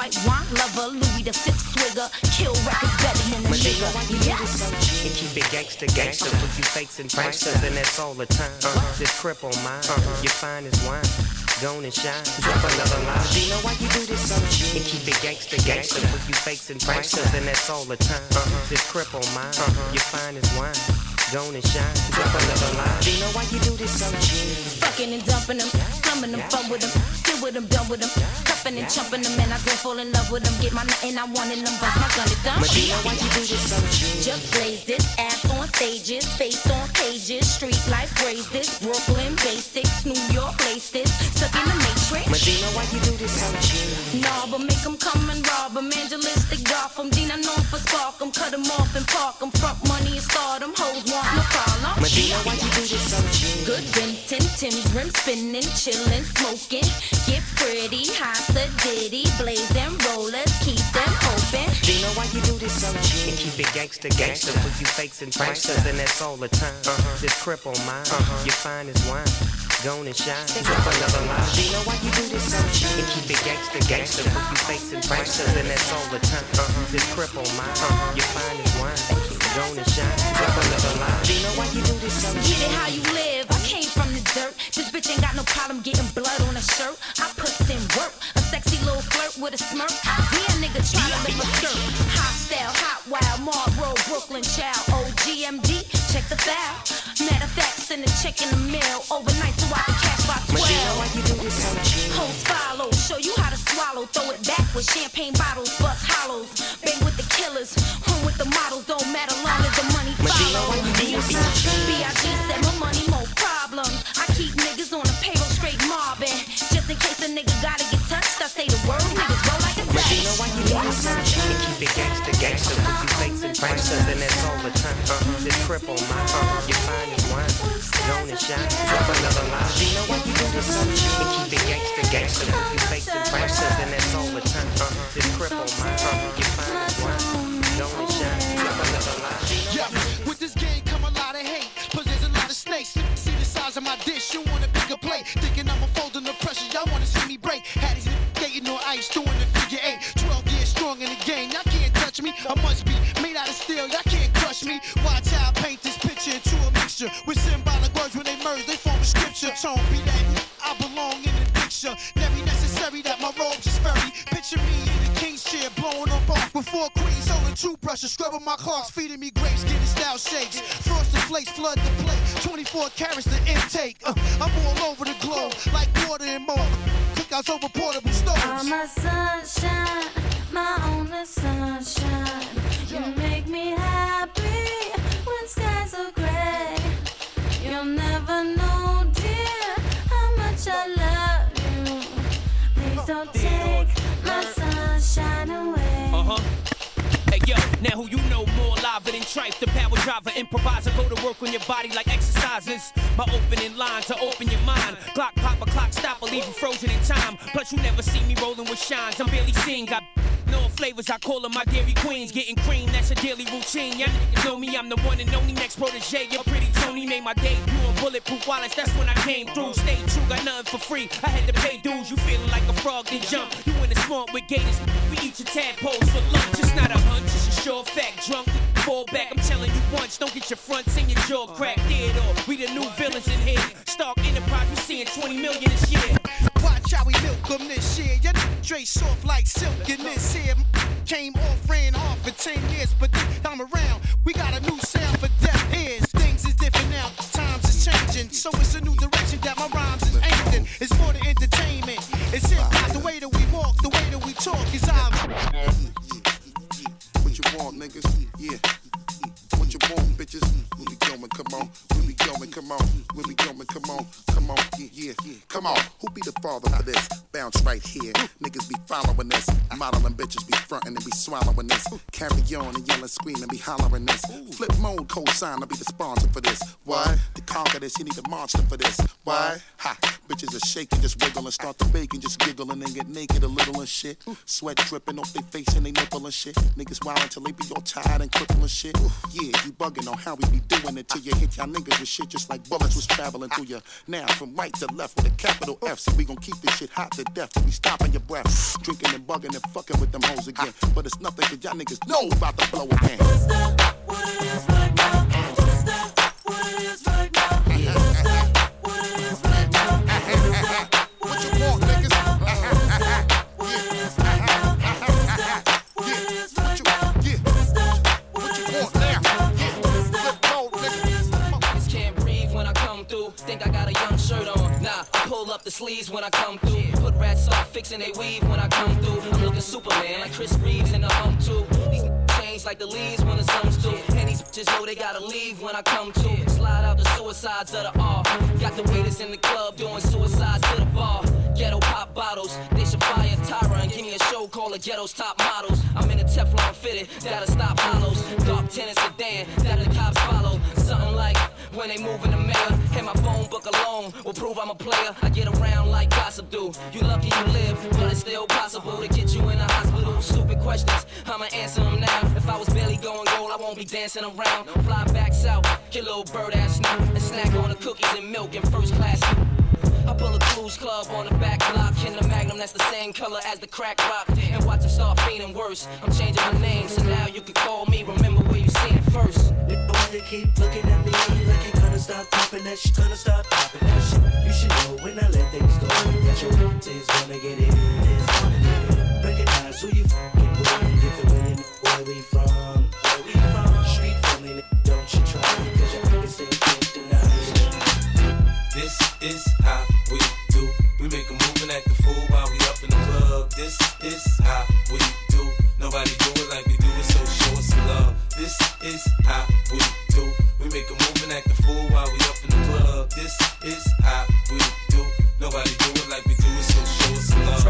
White wine lover, Louis the Fifth swigger. Kill records better than a nigga. why you do this so And keep it gangster, gangster with you fakes and pranksters, and that's all the time. Uh-huh. This crip on mine, uh-huh. your fine as wine. Gone and shine, drop another line. Medina, why you do this so And keep it gangster, gangster with you fakes and pranksters, and that's all the time. Uh-huh. This crip on mine, your fine as wine. Gone and shine, drop another line. Medina, why you do this so cheap? Fucking and dumping them, coming them, fun with them, deal with them, done with them, cuffing and chumping them, and I don't fall in love with them. Get my nut and I want them, bust my gun and dump. Medina, why you do this so cheap? Just blaze this ass on stages, face on pages, street life raise this, Brooklyn basics, New York lace this, stuck in the matrix. Medina, why you do this so cheap? Nah, but make 'em come and rob 'em. Angelistic Gotham, Dina known for spark 'em, cut 'em off and park 'em. Front money and stardom, hoes want no problem. Why you do this so Good Benton, Tim's rim spinning, chillin', smoking. Get pretty, high blaze them rollers, keep them open. Medina, why you do this so And keep it gangster, gangster with you fakes and pranksters, and that's all the time. This crip on mine, your fine as wine. Gone and shine, drop another line. Medina, why you do this so And keep it gangster, gangster with you fakes and pranksters, and that's all the time. This crip on mine, your fine as wine. Gone and shine, drop another line. Medina, why you do this so Get it how you live. I came from the dirt. This bitch ain't got no problem getting blood on her shirt. I put in work. A sexy little flirt with a smirk. Damn nigga try to lift a skirt. Hot style, hot wild, Marlboro, Brooklyn child. OGMD, check the file. Matter of fact, send a check in the mail overnight so I can cash by 12. Medina, why you do this so Hoes follow, show you how to swallow. Throw it back with champagne bottles, bust hollows. Bang with the killers, home with the models. Don't matter long as the money Medina, follow. why you do this so B.I.G. said more money, more problems. I keep niggas on the payroll straight mobbing. Just in case a nigga gotta get touched, I say the word, niggas roll like a why you do this so And keep it gangster, gangster with you fakes and pranksters, and that's all the time. Uh-huh. This crip on mine, uh-huh. You find it wine. Gone and shine, drop another line. You know why you do this And keep it gangster, gangster with you fakes and pranksters, and that's all the time. Uh-huh. This crip on mine, your fine snakes. See the size of my dish, you want a bigger plate. Thinking I'm unfolding the pressure, y'all wanna see me break. Had these skating on ice, doing the figure eight. 12 years strong in the game, y'all can't touch me. I must be made out of steel, y'all can't crush me. Watch how I paint this picture into a mixture. With symbolic words when they merge, they form a scripture. Tone be that I belong in the picture. Never necessary that my robes is furry. Picture me in the king's chair, blowing up off four queens holding toothbrushes, scrubbing my clocks, feeding me grapes, getting style shakes. Frosted flakes flood the plate, 24 carats the intake. Uh, I'm all over the globe, like water and more. Cookouts over portable stoves. I'm a sunshine, my only sunshine. You make me now who you know more live than tripe? The power driver, improviser, go to work on your body like exercises. My opening line to open your mind. Clock pop a clock stop, or leave you frozen in time. Plus you never see me rolling with shines. I'm barely seeing. Got in all flavors, I call them my dairy queens. Getting cream, that's a daily routine. Y'all niggas know me, I'm the one and only next protege. Your pretty Tony made my debut on bulletproof wallets. That's when I came through. Stay true, got nothing for free. I had to pay dues. You feeling like a frog, then jump. You in the swamp with gators. We eat your tadpoles for lunch. It's not a hunch, it's a sure fact. Drunk, fall back. I'm telling you once. Don't get your fronts and your jaw cracked. Dead off. We the new villains in here. Stark Enterprise, we seeing 20 million this year. We milk them this year. Your Dre soft like silk in this here. Came off, ran off for 10 years, but this time around, we got a new sound for deaf ears. Things is different now, times is changing. So it's a new direction that my rhymes is aimed in. It's more than entertainment. It's hip hop, the way that we walk, the way that we talk is our. What you want, niggas? Yeah. What you want, bitches? Come on. Where we going? Come on. Where we going? Come on. Come on. Yeah, yeah. Come on. Who be the father for this? Bounce right here. Niggas be following this. Modeling bitches be fronting and be swallowing this. Carry on and yelling, screaming, be hollering this. Flip mode, co-sign, I be the sponsor for this. Why? To conquer this, you need a monster for this. Why? Ha! Bitches are shaking, just wiggle and start to bake and just giggle and get naked a little and shit. Sweat dripping off their face and they nipple and shit. Niggas wild until they be all tired and crippled and shit. Yeah, you bugging on how we be doing it till you hit y'all niggas with shit just like bullets was traveling through you. Now from right to left with a capital F, so we gon' keep this shit hot to death till we stopping your breath. Drinking and bugging and fucking with them hoes again. But it's nothing cause y'all niggas know about the blow again. What fixing they weave when I come through. I'm looking Superman like Chris Reeves in the home too. These change like the leaves when the sun's through. And these bitches know they gotta leave when I come to. Slide out the suicides of the R. Got the waiters in the club doing suicides to the bar. Ghetto pop bottles, they should fire Tyra and give me a show called the Ghetto's Top Models. I'm in a Teflon fitted, that'll stop hollows. Dark tennis sedan, that the cops follow. When they move in the mayor. And my phone book alone will prove I'm a player. I get around like gossip do. You lucky you live, but it's still possible to get you in a hospital. Stupid questions, I'ma answer them now. If I was barely going gold, I won't be dancing around. Fly back south, get little bird ass snoot, and snack on the cookies and milk in first class. I pull a blues club on the back block in the Magnum that's the same color as the crack rock. And watch them start feeling worse. I'm changing my name, so now you can call me. Remember where you seen first. Boy, you keep looking at me like you're gonna stop popping that shit, gonna stop popping that shit. You should know when I let things go that your is gonna get it, is gonna get it. Recognize who you fucking with. If it really where we from, where we from. Street family, don't you try, cause your niggas they can't deny. This is how we do. We make a move and act a fool while we up in the club. This is how we do. Nobody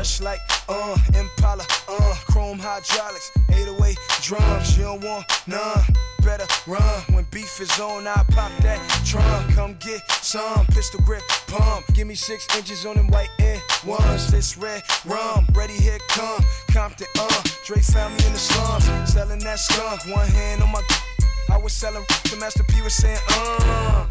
Fresh like, uh, Impala, uh, chrome hydraulics, 808 drums, you don't want none. Better run when beef is on. I pop that trunk. Come get some pistol grip pump. Give me six inches on them white air ones. This red rum, ready here come. Compton, uh, Dre found me in the slums, selling that skunk. One hand on my, I was selling. The Master P was saying, uh,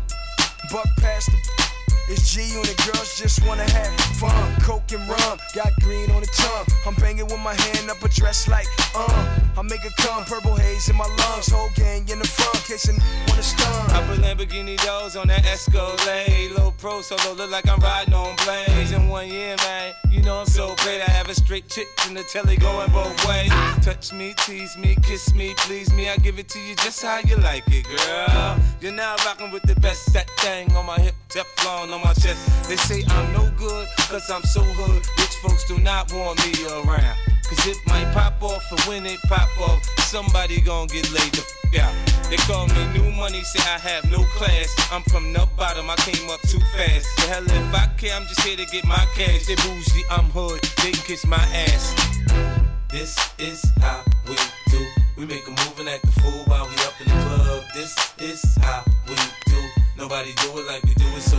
buck past the. It's G unit, girls just wanna have fun. Coke and rum, got green on the tongue. I'm banging with my hand up a dress like, uh. I make it come, purple haze in my lungs. Whole gang in the front, a n- wanna stun. I put Lamborghini doors on that Escalade. Low pro solo, look like I'm riding on blades. In one year, man, you know I'm so great. I have a straight chick in the telly going both ways. Touch me, tease me, kiss me, please me. I give it to you just how you like it, girl. You're now rocking with the best. That thing on my hip, Teflon on my chest. They say I'm no good, cause I'm so hood. Rich folks do not want me around. Cause it might pop off, and when it pop off, somebody gon' get laid the f out. They call me new money, say I have no class. I'm from the bottom, I came up too fast. The hell if I care, I'm just here to get my cash. They bougie, I'm hood, they can kiss my ass. This is how we do. We make a move and act a fool while we up in the club. This is how we do. Nobody do it like we do it, so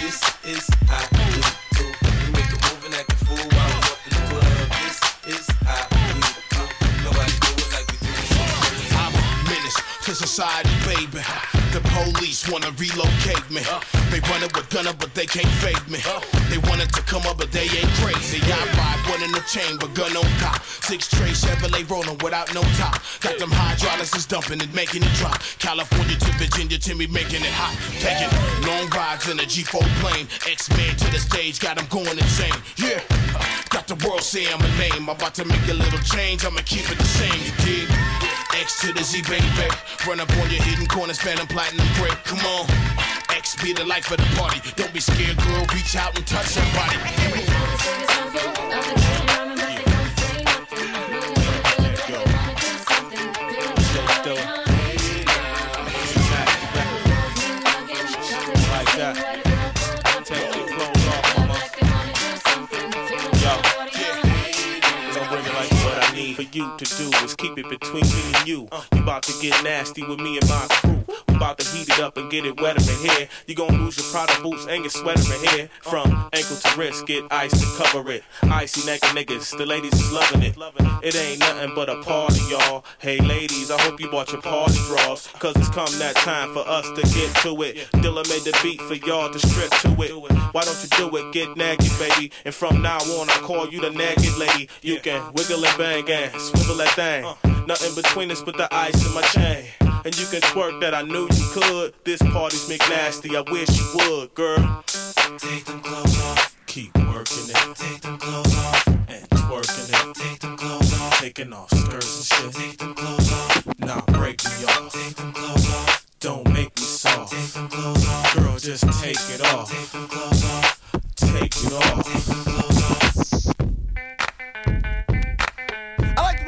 this is how you do. We move and act fool while we in the club. This is how do. Nobody do it like we do. I'm a menace to society, baby. The police wanna relocate me. Uh. They running with gunner, but they can't fake me. Uh. They wanted to come up, but they ain't crazy. I ride one in the chamber, gun on cop. Six tray Chevrolet rolling without no top. Got them hydraulics is dumping and making it drop. California to Virginia me making it hot. Taking long rides in a G4 plane. X-Men to the stage, got them going insane. Yeah, got the world saying I'm name. I'm about to make a little change, I'ma keep it the same, you dig? X to the Z, baby. Run up on your hidden corners, phantom platinum break. Come on. X be the life of the party. Don't be scared, girl. Reach out and touch somebody. Need for you to do is keep it between me and you. You about to get nasty with me and my crew. About to heat it up and get it wetter in here. You gon' lose your Prada boots and your sweater in here. From ankle to wrist, get ice to cover it. Icy naked niggas, the ladies is loving it. It ain't nothing but a party, y'all. Hey ladies, I hope you bought your party drawers. Cause it's come that time for us to get to it. Dilla made the beat for y'all to strip to it. Why don't you do it? Get naked, baby. And from now on, I call you the naked lady. You can wiggle and bang and swivel that thing. Uh. Nothing between us but the ice in my chain. And you can twerk that I knew you could. This party's McNasty, I wish you would, girl. Take them clothes off. Keep working it. Take them clothes off. And twerking it. Take them clothes off. Taking off skirts and shit. Take them clothes off. Nah, break me off. Take them clothes off. Don't make me soft. Take them clothes off. Girl, just take it off. Take them clothes off. Take it off. Take them clothes off. I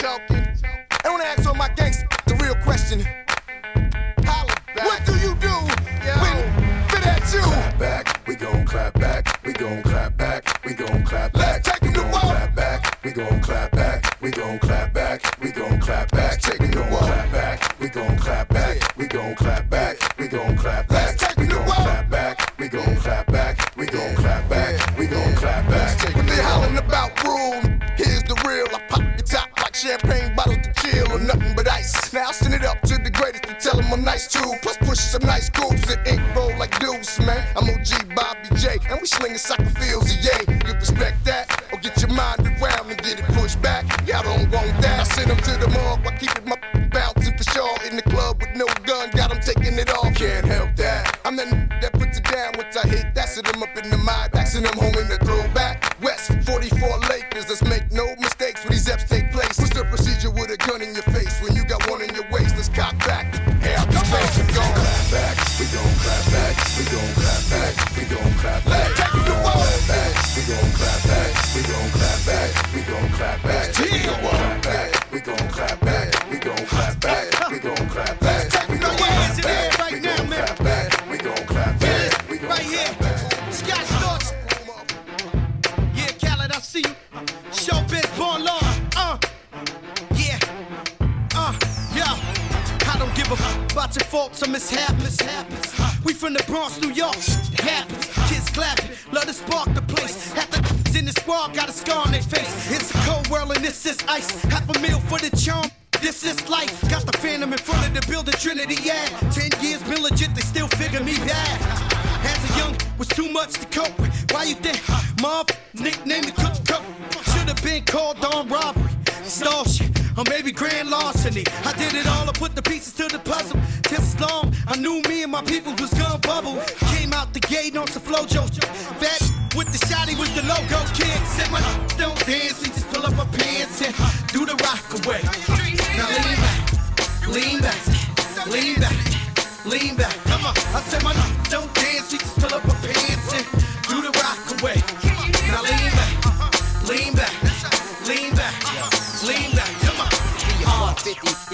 talking. I wanna ask all my gangsters the real question. Holla back. What do you do when fit at you? Clap back, we gon' clap back, we gon' clap back, we gon' clap back. Let's take we gon' clap back, we gon' clap back, we gon' clap back, we gon' clap back. We gon' clap back, we gon' clap back, we gon' clap back, we gon' clap back. We gon' clap back, we gon' champagne bottles to chill or nothing but ice. Now I send it up to the greatest to tell I'm nice too. Plus push some nice grooves that ink roll like deuce, man. I'm OG Bobby J, and we slinging soccer fields, yay. You respect that, or get your mind around and get it pushed back. Y'all don't want that. I send them to the morgue while keeping my bouncing for sure. In the club with no gun, got them taking it off. Can't help that. I'm the that puts it down once I hit that. Send them up in the mind, send them home in the throwback. West 44 Lakers, let's make we gon' clap back, we gon' clap back. We gon' clap back, we gon' clap back, we gon' clap back, we gon' clap back. We gon' clap back, we gon' clap back, we gon' clap back, we gon' clap back. We gon' clap back, we gon' clap back, we gon' clap back, we gon' I see you. Showbiz, born law. Uh. Yeah. Uh. Yeah. I don't give a about your faults or mishaps. We from the Bronx, New York. It happens. Kids clapping. Love to spark the place. Half the in the squad got a scar on their face. It's a cold world and this is ice. Half a meal for the charm. This is life. Got the phantom in front of the building, Trinity, yeah. Ten years been legit, they still figure me bad. As a young, was too much to cope with. Why you think mom nicknamed the cook cook? Should have been called on robbery, extortion, or maybe grand larceny. I did it all, I put the pieces to the puzzle. I knew me and my people was gonna bubble. Came out the gate on Flo-Jo. That with the shotty was the logo. Said my don't dance, he just pull up my pants and do the rock away. Now lean back, lean back, lean back, lean back. Come on, I said my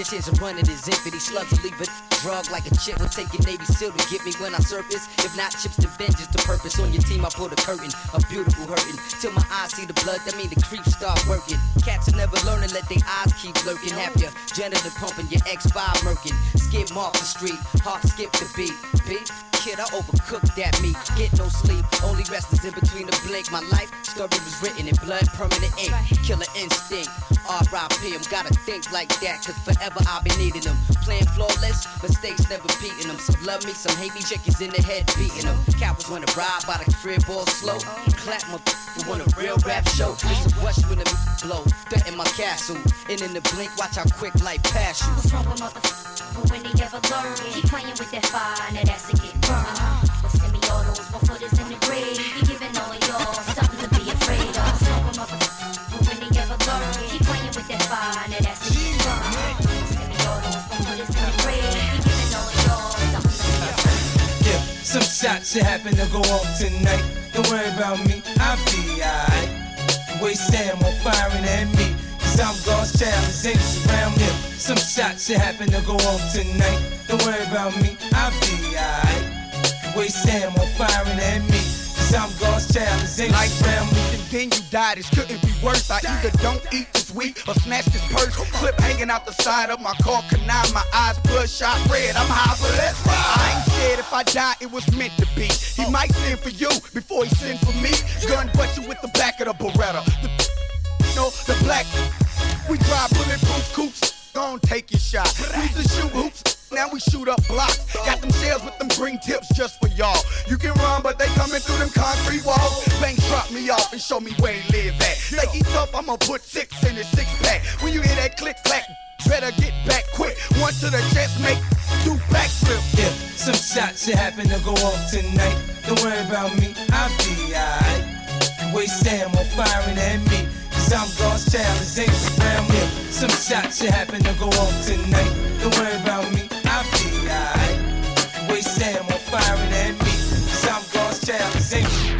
50. Your chance running is infinity. Slugs will leave a drug like a chip. Will take your Navy SEAL to get me when I surface. If not, chips to vengeance the purpose. On your team, I put a curtain. A beautiful hurting. Till my eyes see the blood, that mean the creeps start working. Cats are never learning, let their eyes keep lurking. Have your janitor pumping, your X5 murking. Skip off the street, heart skip the beat. Beat? Kid, I overcooked that meat. Get no sleep, only rest is in between the blink. My life story was written in blood, permanent ink. Killer instinct. R.I.P. I'm gotta think like that, cause forever I'll be needing them. Playing flawless, mistakes never beating them. Some love me, some hate me, chickens in the head beating them. Cowards wanna ride by the crib all slow. Clap my you want a real rap show. Listen, watch when the blow. Threaten my castle. And in the blink, watch how quick life pass you. What's wrong with motherfuckers? When they ever learn, keep playing with that fire, now that's to get burned. Should happen to go off tonight. Don't worry about me, I'll be alright. The way Sam on firing at me. Cause I'm God's child, his angels around me. Some shots should happen to go off tonight. Don't worry about me, I'll be alright. The way Sam on firing at me. Cause I'm God's child, his angels Like around me. Then you die, this couldn't be worse. I either don't eat this week or snatch this purse. Clip hanging out the side of my car, canine, my eyes bloodshot red. I'm high, but let's ride. I ain't scared if I die, it was meant to be. He might send for you before he send for me. Gun butt you with the back of the Beretta. The, no, the black. We drive bulletproof coops. Gon' take your shot. We to shoot hoops. Now we shoot up blocks. Got them shells with them green tips just for y'all. You can run, but they coming through them concrete walls. Banks drop me off and show me where he live at. Think he tough, I'ma put six in his six pack. When you hear that click clack, better get back quick. One to the chest, make two backflip. Yeah, some shots should happen to go off tonight. Don't worry about me, I'll be alright. The way Sam on firing at me. Cause I'm God's child, his angels around me. Some shots should happen to go off tonight. Don't worry about Japanese.